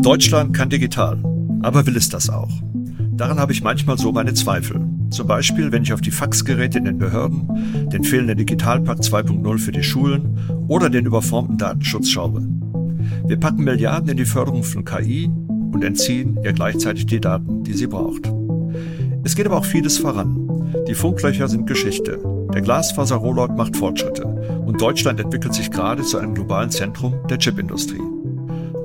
Deutschland kann digital, aber will es das auch? Daran habe ich manchmal so meine Zweifel. Zum Beispiel, wenn ich auf die Faxgeräte in den Behörden, den fehlenden Digitalpakt 2.0 für die Schulen oder den überformten Datenschutz schaue. Wir packen Milliarden in die Förderung von KI und entziehen ihr gleichzeitig die Daten, die sie braucht. Es geht aber auch vieles voran. Die Funklöcher sind Geschichte. Der Glasfaser-Rollout macht Fortschritte. Und Deutschland entwickelt sich gerade zu einem globalen Zentrum der Chipindustrie.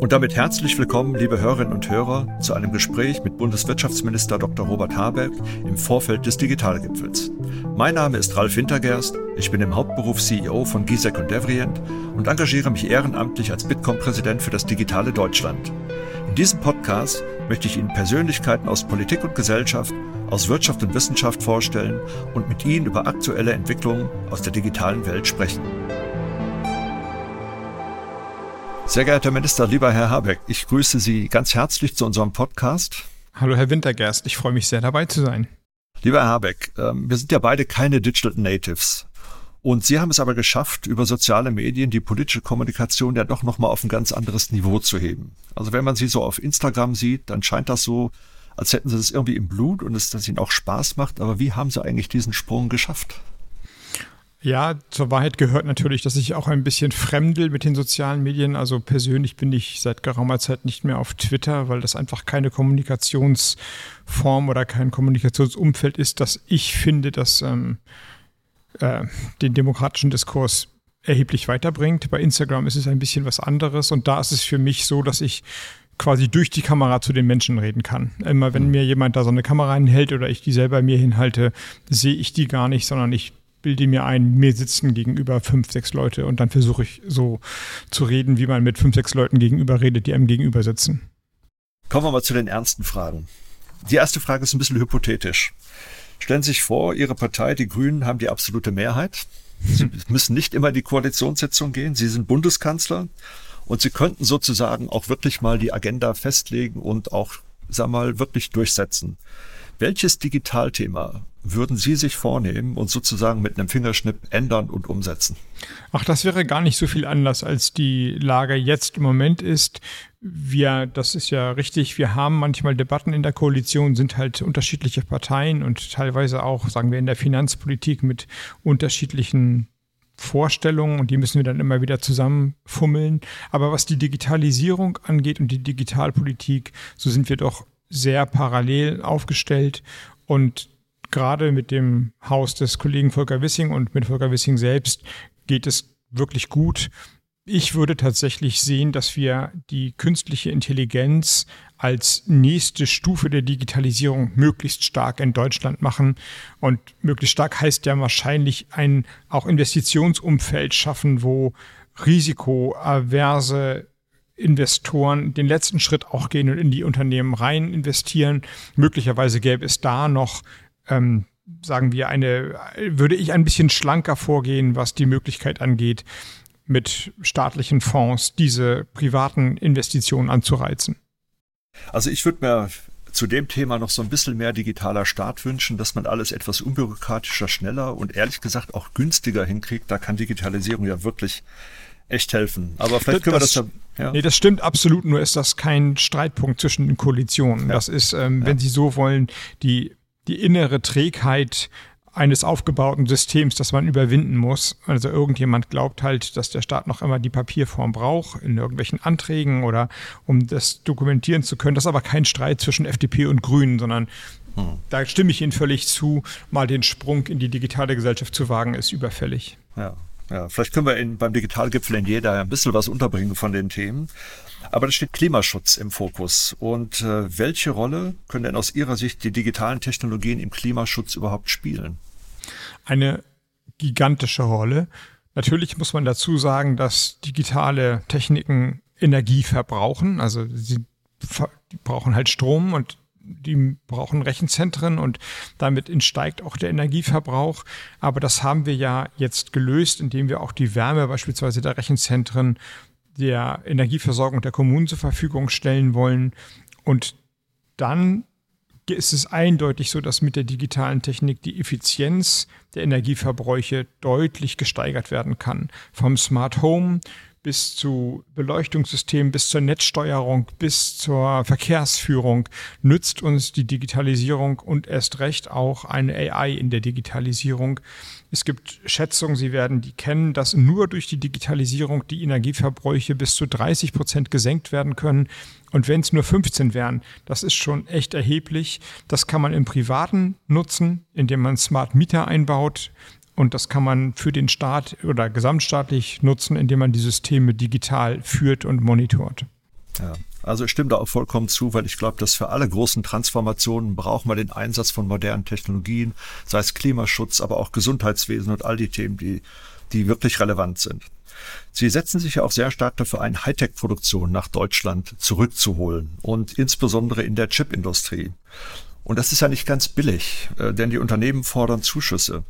Und damit herzlich willkommen, liebe Hörerinnen und Hörer, zu einem Gespräch mit Bundeswirtschaftsminister Dr. Robert Habeck im Vorfeld des Digitalgipfels. Mein Name ist Ralf Wintergerst, ich bin im Hauptberuf CEO von Gisek und Devrient und engagiere mich ehrenamtlich als Bitkom-Präsident für das digitale Deutschland. In diesem Podcast möchte ich Ihnen Persönlichkeiten aus Politik und Gesellschaft, aus Wirtschaft und Wissenschaft vorstellen und mit Ihnen über aktuelle Entwicklungen aus der digitalen Welt sprechen. Sehr geehrter Minister, lieber Herr Habeck, ich grüße Sie ganz herzlich zu unserem Podcast. Hallo Herr Wintergerst, ich freue mich sehr dabei zu sein. Lieber Herr Habeck, ähm, wir sind ja beide keine Digital Natives. Und Sie haben es aber geschafft, über soziale Medien die politische Kommunikation ja doch nochmal auf ein ganz anderes Niveau zu heben. Also wenn man Sie so auf Instagram sieht, dann scheint das so, als hätten Sie das irgendwie im Blut und es dass Ihnen auch Spaß macht. Aber wie haben Sie eigentlich diesen Sprung geschafft? Ja, zur Wahrheit gehört natürlich, dass ich auch ein bisschen fremdel mit den sozialen Medien. Also persönlich bin ich seit geraumer Zeit nicht mehr auf Twitter, weil das einfach keine Kommunikationsform oder kein Kommunikationsumfeld ist, das ich finde, das ähm, äh, den demokratischen Diskurs erheblich weiterbringt. Bei Instagram ist es ein bisschen was anderes und da ist es für mich so, dass ich quasi durch die Kamera zu den Menschen reden kann. Immer wenn mir jemand da so eine Kamera hinhält oder ich die selber mir hinhalte, sehe ich die gar nicht, sondern ich bilde mir ein, mir sitzen gegenüber fünf, sechs Leute und dann versuche ich so zu reden, wie man mit fünf, sechs Leuten gegenüber redet, die einem gegenüber sitzen. Kommen wir mal zu den ernsten Fragen. Die erste Frage ist ein bisschen hypothetisch. Stellen Sie sich vor, Ihre Partei, die Grünen, haben die absolute Mehrheit. Sie müssen nicht immer in die Koalitionssitzung gehen. Sie sind Bundeskanzler und Sie könnten sozusagen auch wirklich mal die Agenda festlegen und auch, sag mal, wirklich durchsetzen. Welches Digitalthema würden Sie sich vornehmen und sozusagen mit einem Fingerschnipp ändern und umsetzen? Ach, das wäre gar nicht so viel anders, als die Lage jetzt im Moment ist. Wir, das ist ja richtig, wir haben manchmal Debatten in der Koalition, sind halt unterschiedliche Parteien und teilweise auch, sagen wir, in der Finanzpolitik mit unterschiedlichen Vorstellungen und die müssen wir dann immer wieder zusammenfummeln. Aber was die Digitalisierung angeht und die Digitalpolitik, so sind wir doch sehr parallel aufgestellt und gerade mit dem Haus des Kollegen Volker Wissing und mit Volker Wissing selbst geht es wirklich gut. Ich würde tatsächlich sehen, dass wir die künstliche Intelligenz als nächste Stufe der Digitalisierung möglichst stark in Deutschland machen. Und möglichst stark heißt ja wahrscheinlich ein auch Investitionsumfeld schaffen, wo risikoaverse Investoren den letzten Schritt auch gehen und in die Unternehmen rein investieren. Möglicherweise gäbe es da noch, ähm, sagen wir, eine, würde ich ein bisschen schlanker vorgehen, was die Möglichkeit angeht, mit staatlichen Fonds diese privaten Investitionen anzureizen. Also ich würde mir zu dem Thema noch so ein bisschen mehr digitaler Start wünschen, dass man alles etwas unbürokratischer, schneller und ehrlich gesagt auch günstiger hinkriegt. Da kann Digitalisierung ja wirklich echt helfen. Aber vielleicht können das, wir das ja. Nee, das stimmt absolut, nur ist das kein Streitpunkt zwischen den Koalitionen. Ja. Das ist, ähm, ja. wenn Sie so wollen, die, die innere Trägheit eines aufgebauten Systems, das man überwinden muss. Also irgendjemand glaubt halt, dass der Staat noch immer die Papierform braucht in irgendwelchen Anträgen oder um das dokumentieren zu können. Das ist aber kein Streit zwischen FDP und Grünen, sondern hm. da stimme ich Ihnen völlig zu, mal den Sprung in die digitale Gesellschaft zu wagen, ist überfällig. Ja. Ja, vielleicht können wir in, beim Digitalgipfel in jeder ein bisschen was unterbringen von den Themen. Aber da steht Klimaschutz im Fokus. Und äh, welche Rolle können denn aus Ihrer Sicht die digitalen Technologien im Klimaschutz überhaupt spielen? Eine gigantische Rolle. Natürlich muss man dazu sagen, dass digitale Techniken Energie verbrauchen. Also sie brauchen halt Strom und die brauchen Rechenzentren und damit steigt auch der Energieverbrauch. Aber das haben wir ja jetzt gelöst, indem wir auch die Wärme beispielsweise der Rechenzentren der Energieversorgung der Kommunen zur Verfügung stellen wollen. Und dann ist es eindeutig so, dass mit der digitalen Technik die Effizienz der Energieverbräuche deutlich gesteigert werden kann. Vom Smart Home bis zu Beleuchtungssystemen, bis zur Netzsteuerung, bis zur Verkehrsführung nützt uns die Digitalisierung und erst recht auch eine AI in der Digitalisierung. Es gibt Schätzungen, Sie werden die kennen, dass nur durch die Digitalisierung die Energieverbräuche bis zu 30 Prozent gesenkt werden können. Und wenn es nur 15 wären, das ist schon echt erheblich. Das kann man im Privaten nutzen, indem man Smart Meter einbaut. Und das kann man für den Staat oder gesamtstaatlich nutzen, indem man die Systeme digital führt und monitort. Ja, also ich stimme da auch vollkommen zu, weil ich glaube, dass für alle großen Transformationen brauchen wir den Einsatz von modernen Technologien, sei es Klimaschutz, aber auch Gesundheitswesen und all die Themen, die, die wirklich relevant sind. Sie setzen sich ja auch sehr stark dafür ein, Hightech-Produktion nach Deutschland zurückzuholen und insbesondere in der Chipindustrie. Und das ist ja nicht ganz billig, äh, denn die Unternehmen fordern Zuschüsse.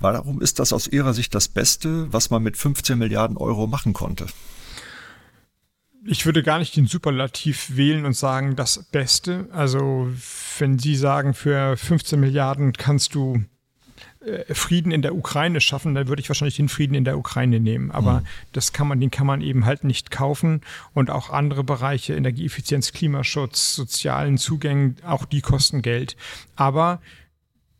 Warum ist das aus Ihrer Sicht das Beste, was man mit 15 Milliarden Euro machen konnte? Ich würde gar nicht den Superlativ wählen und sagen, das Beste. Also, wenn Sie sagen, für 15 Milliarden kannst du äh, Frieden in der Ukraine schaffen, dann würde ich wahrscheinlich den Frieden in der Ukraine nehmen. Aber mhm. das kann man, den kann man eben halt nicht kaufen. Und auch andere Bereiche, Energieeffizienz, Klimaschutz, sozialen Zugängen, auch die kosten Geld. Aber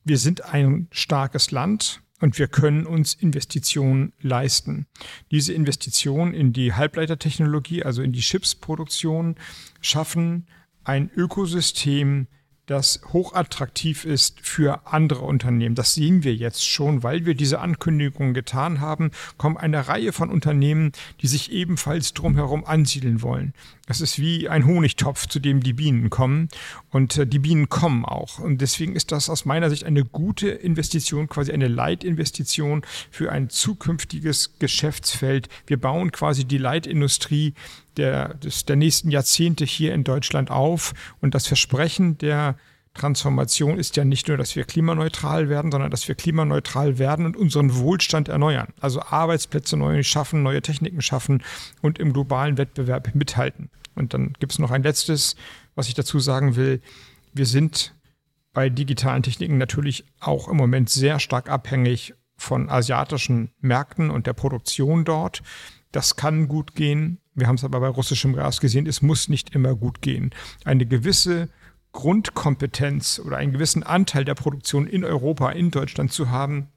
wir sind ein starkes Land und wir können uns Investitionen leisten. Diese Investitionen in die Halbleitertechnologie, also in die Chipsproduktion, schaffen ein Ökosystem, das hochattraktiv ist für andere Unternehmen. Das sehen wir jetzt schon, weil wir diese Ankündigungen getan haben, kommen eine Reihe von Unternehmen, die sich ebenfalls drumherum ansiedeln wollen. Das ist wie ein Honigtopf, zu dem die Bienen kommen. Und äh, die Bienen kommen auch. Und deswegen ist das aus meiner Sicht eine gute Investition, quasi eine Leitinvestition für ein zukünftiges Geschäftsfeld. Wir bauen quasi die Leitindustrie der, des, der nächsten Jahrzehnte hier in Deutschland auf. Und das Versprechen der Transformation ist ja nicht nur, dass wir klimaneutral werden, sondern dass wir klimaneutral werden und unseren Wohlstand erneuern. Also Arbeitsplätze neu schaffen, neue Techniken schaffen und im globalen Wettbewerb mithalten. Und dann gibt es noch ein letztes, was ich dazu sagen will. Wir sind bei digitalen Techniken natürlich auch im Moment sehr stark abhängig von asiatischen Märkten und der Produktion dort. Das kann gut gehen. Wir haben es aber bei russischem Gas gesehen, es muss nicht immer gut gehen. Eine gewisse Grundkompetenz oder einen gewissen Anteil der Produktion in Europa, in Deutschland zu haben,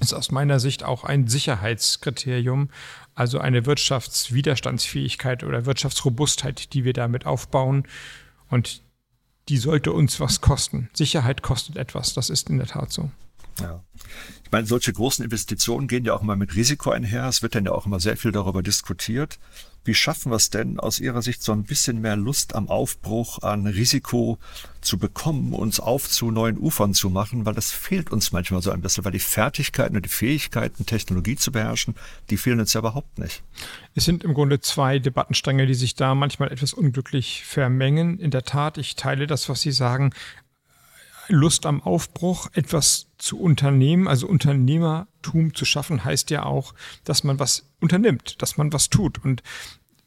ist aus meiner Sicht auch ein Sicherheitskriterium, also eine Wirtschaftswiderstandsfähigkeit oder Wirtschaftsrobustheit, die wir damit aufbauen. Und die sollte uns was kosten. Sicherheit kostet etwas, das ist in der Tat so. Ja. Ich meine, solche großen Investitionen gehen ja auch immer mit Risiko einher. Es wird dann ja auch immer sehr viel darüber diskutiert. Wie schaffen wir es denn aus Ihrer Sicht so ein bisschen mehr Lust am Aufbruch, an Risiko zu bekommen, uns auf zu neuen Ufern zu machen, weil das fehlt uns manchmal so ein bisschen, weil die Fertigkeiten und die Fähigkeiten, Technologie zu beherrschen, die fehlen uns ja überhaupt nicht. Es sind im Grunde zwei Debattenstränge, die sich da manchmal etwas unglücklich vermengen. In der Tat, ich teile das, was Sie sagen. Lust am Aufbruch, etwas zu unternehmen, also Unternehmertum zu schaffen, heißt ja auch, dass man was unternimmt, dass man was tut. Und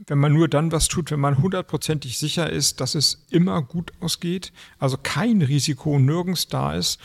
wenn man nur dann was tut, wenn man hundertprozentig sicher ist, dass es immer gut ausgeht, also kein Risiko nirgends da ist,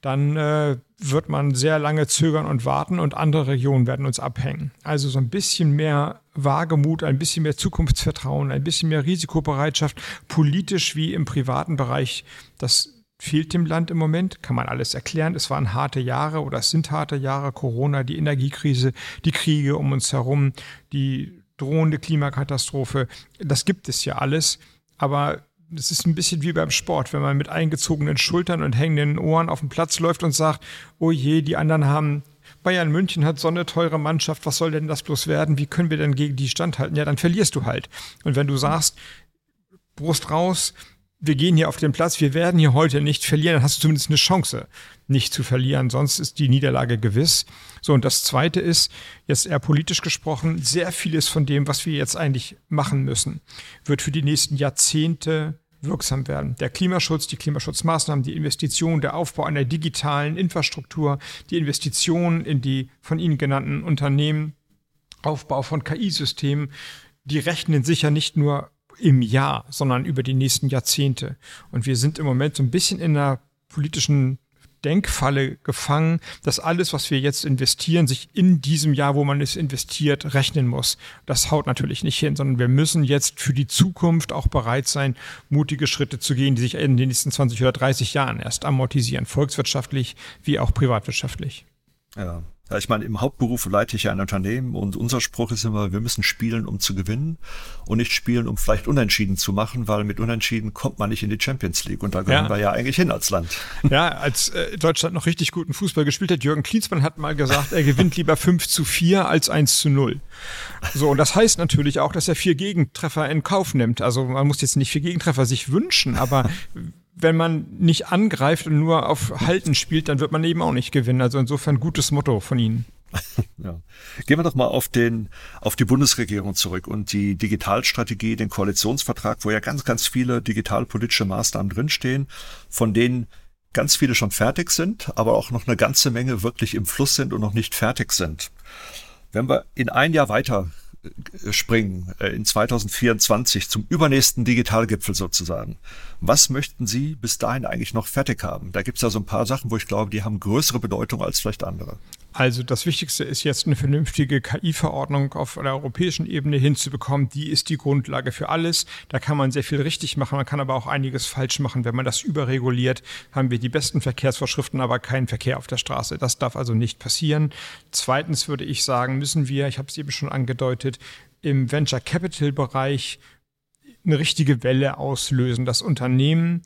dann äh, wird man sehr lange zögern und warten und andere Regionen werden uns abhängen. Also so ein bisschen mehr Wagemut, ein bisschen mehr Zukunftsvertrauen, ein bisschen mehr Risikobereitschaft, politisch wie im privaten Bereich, das fehlt dem Land im Moment, kann man alles erklären. Es waren harte Jahre oder es sind harte Jahre, Corona, die Energiekrise, die Kriege um uns herum, die drohende Klimakatastrophe. Das gibt es ja alles, aber es ist ein bisschen wie beim Sport, wenn man mit eingezogenen Schultern und hängenden Ohren auf dem Platz läuft und sagt, oh je, die anderen haben Bayern München hat so eine teure Mannschaft, was soll denn das bloß werden? Wie können wir denn gegen die standhalten? Ja, dann verlierst du halt. Und wenn du sagst, Brust raus, wir gehen hier auf den Platz, wir werden hier heute nicht verlieren, dann hast du zumindest eine Chance, nicht zu verlieren, sonst ist die Niederlage gewiss. So, und das Zweite ist, jetzt eher politisch gesprochen, sehr vieles von dem, was wir jetzt eigentlich machen müssen, wird für die nächsten Jahrzehnte wirksam werden. Der Klimaschutz, die Klimaschutzmaßnahmen, die Investitionen, der Aufbau einer digitalen Infrastruktur, die Investitionen in die von Ihnen genannten Unternehmen, Aufbau von KI-Systemen, die rechnen sicher nicht nur im Jahr, sondern über die nächsten Jahrzehnte. Und wir sind im Moment so ein bisschen in einer politischen Denkfalle gefangen, dass alles, was wir jetzt investieren, sich in diesem Jahr, wo man es investiert, rechnen muss. Das haut natürlich nicht hin, sondern wir müssen jetzt für die Zukunft auch bereit sein, mutige Schritte zu gehen, die sich in den nächsten 20 oder 30 Jahren erst amortisieren, volkswirtschaftlich wie auch privatwirtschaftlich. Ja, ja, ich meine, im Hauptberuf leite ich ja ein Unternehmen und unser Spruch ist immer, wir müssen spielen, um zu gewinnen und nicht spielen, um vielleicht Unentschieden zu machen, weil mit Unentschieden kommt man nicht in die Champions League und da gehören ja. wir ja eigentlich hin als Land. Ja, als äh, Deutschland noch richtig guten Fußball gespielt hat, Jürgen Klinsmann hat mal gesagt, er gewinnt lieber 5 zu 4 als 1 zu 0. So, und das heißt natürlich auch, dass er vier Gegentreffer in Kauf nimmt. Also man muss jetzt nicht vier Gegentreffer sich wünschen, aber wenn man nicht angreift und nur auf Halten spielt, dann wird man eben auch nicht gewinnen. Also insofern gutes Motto von Ihnen. Ja. Gehen wir doch mal auf den, auf die Bundesregierung zurück und die Digitalstrategie, den Koalitionsvertrag, wo ja ganz, ganz viele digitalpolitische Maßnahmen drinstehen, von denen ganz viele schon fertig sind, aber auch noch eine ganze Menge wirklich im Fluss sind und noch nicht fertig sind. Wenn wir in ein Jahr weiter springen äh, in 2024 zum übernächsten Digitalgipfel sozusagen. Was möchten Sie bis dahin eigentlich noch fertig haben? Da gibt es ja so ein paar Sachen, wo ich glaube, die haben größere Bedeutung als vielleicht andere. Also das Wichtigste ist jetzt eine vernünftige KI-Verordnung auf der europäischen Ebene hinzubekommen. Die ist die Grundlage für alles. Da kann man sehr viel richtig machen, man kann aber auch einiges falsch machen. Wenn man das überreguliert, haben wir die besten Verkehrsvorschriften, aber keinen Verkehr auf der Straße. Das darf also nicht passieren. Zweitens würde ich sagen, müssen wir, ich habe es eben schon angedeutet, im Venture Capital Bereich eine richtige Welle auslösen, dass Unternehmen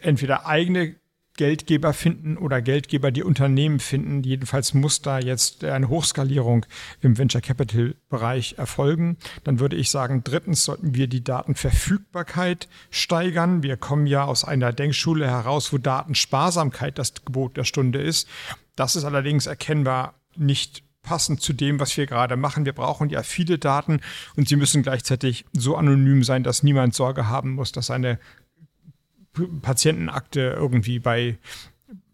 entweder eigene Geldgeber finden oder Geldgeber, die Unternehmen finden. Jedenfalls muss da jetzt eine Hochskalierung im Venture Capital Bereich erfolgen. Dann würde ich sagen, drittens sollten wir die Datenverfügbarkeit steigern. Wir kommen ja aus einer Denkschule heraus, wo Datensparsamkeit das Gebot der Stunde ist. Das ist allerdings erkennbar nicht passend zu dem, was wir gerade machen. Wir brauchen ja viele Daten und sie müssen gleichzeitig so anonym sein, dass niemand Sorge haben muss, dass eine Patientenakte irgendwie bei,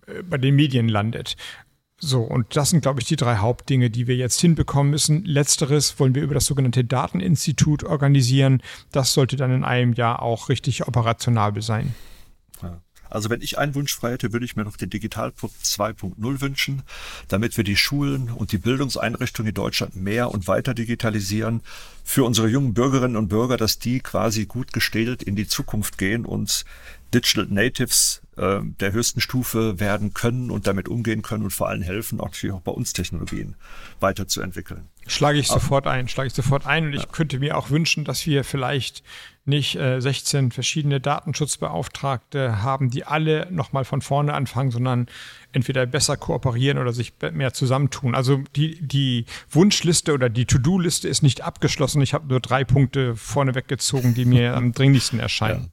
äh, bei den Medien landet. So, und das sind, glaube ich, die drei Hauptdinge, die wir jetzt hinbekommen müssen. Letzteres wollen wir über das sogenannte Dateninstitut organisieren. Das sollte dann in einem Jahr auch richtig operationabel sein. Also wenn ich einen Wunsch frei hätte, würde ich mir noch den Digitalpunkt 2.0 wünschen, damit wir die Schulen und die Bildungseinrichtungen in Deutschland mehr und weiter digitalisieren. Für unsere jungen Bürgerinnen und Bürger, dass die quasi gut gestählt in die Zukunft gehen und Digital Natives äh, der höchsten Stufe werden können und damit umgehen können und vor allem helfen, auch natürlich auch bei uns Technologien weiterzuentwickeln. Schlage ich sofort ein, schlage ich sofort ein und ich könnte mir auch wünschen, dass wir vielleicht nicht äh, 16 verschiedene Datenschutzbeauftragte haben, die alle nochmal von vorne anfangen, sondern entweder besser kooperieren oder sich mehr zusammentun. Also die, die Wunschliste oder die To-Do-Liste ist nicht abgeschlossen. Ich habe nur drei Punkte vorneweg gezogen, die mir am dringlichsten erscheinen.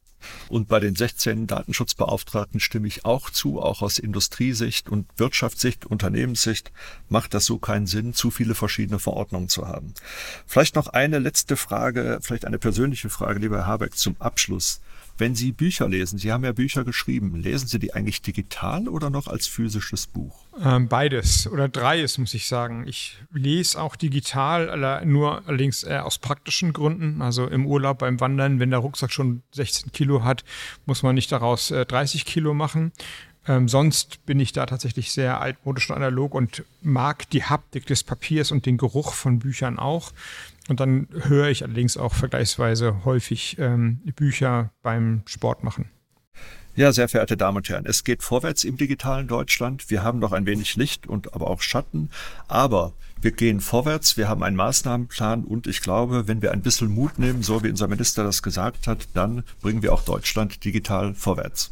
Und bei den 16 Datenschutzbeauftragten stimme ich auch zu, auch aus Industriesicht und Wirtschaftssicht, Unternehmenssicht macht das so keinen Sinn, zu viele verschiedene Verordnungen zu haben. Vielleicht noch eine letzte Frage, vielleicht eine persönliche Frage, lieber Herr Habeck, zum Abschluss. Wenn Sie Bücher lesen, Sie haben ja Bücher geschrieben, lesen Sie die eigentlich digital oder noch als physisches Buch? Ähm, beides oder dreies, muss ich sagen. Ich lese auch digital, nur allerdings eher aus praktischen Gründen. Also im Urlaub beim Wandern, wenn der Rucksack schon 16 Kilo hat, muss man nicht daraus äh, 30 Kilo machen. Ähm, sonst bin ich da tatsächlich sehr altmodisch und analog und mag die Haptik des Papiers und den Geruch von Büchern auch. Und dann höre ich allerdings auch vergleichsweise häufig ähm, Bücher beim Sport machen. Ja, sehr verehrte Damen und Herren, es geht vorwärts im digitalen Deutschland. Wir haben noch ein wenig Licht und aber auch Schatten, aber wir gehen vorwärts, wir haben einen Maßnahmenplan und ich glaube, wenn wir ein bisschen Mut nehmen, so wie unser Minister das gesagt hat, dann bringen wir auch Deutschland digital vorwärts.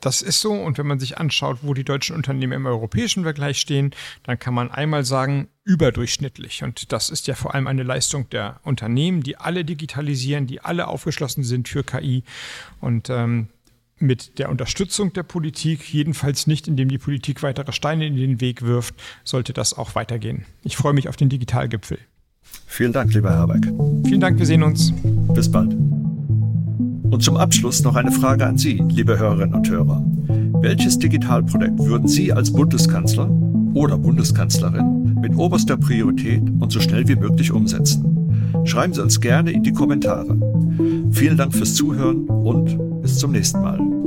Das ist so. Und wenn man sich anschaut, wo die deutschen Unternehmen im europäischen Vergleich stehen, dann kann man einmal sagen, überdurchschnittlich. Und das ist ja vor allem eine Leistung der Unternehmen, die alle digitalisieren, die alle aufgeschlossen sind für KI. Und ähm, mit der Unterstützung der Politik, jedenfalls nicht, indem die Politik weitere Steine in den Weg wirft, sollte das auch weitergehen. Ich freue mich auf den Digitalgipfel. Vielen Dank, lieber Herr Habeck. Vielen Dank, wir sehen uns. Bis bald. Und zum Abschluss noch eine Frage an Sie, liebe Hörerinnen und Hörer. Welches Digitalprojekt würden Sie als Bundeskanzler oder Bundeskanzlerin mit oberster Priorität und so schnell wie möglich umsetzen? Schreiben Sie uns gerne in die Kommentare. Vielen Dank fürs Zuhören und bis zum nächsten Mal.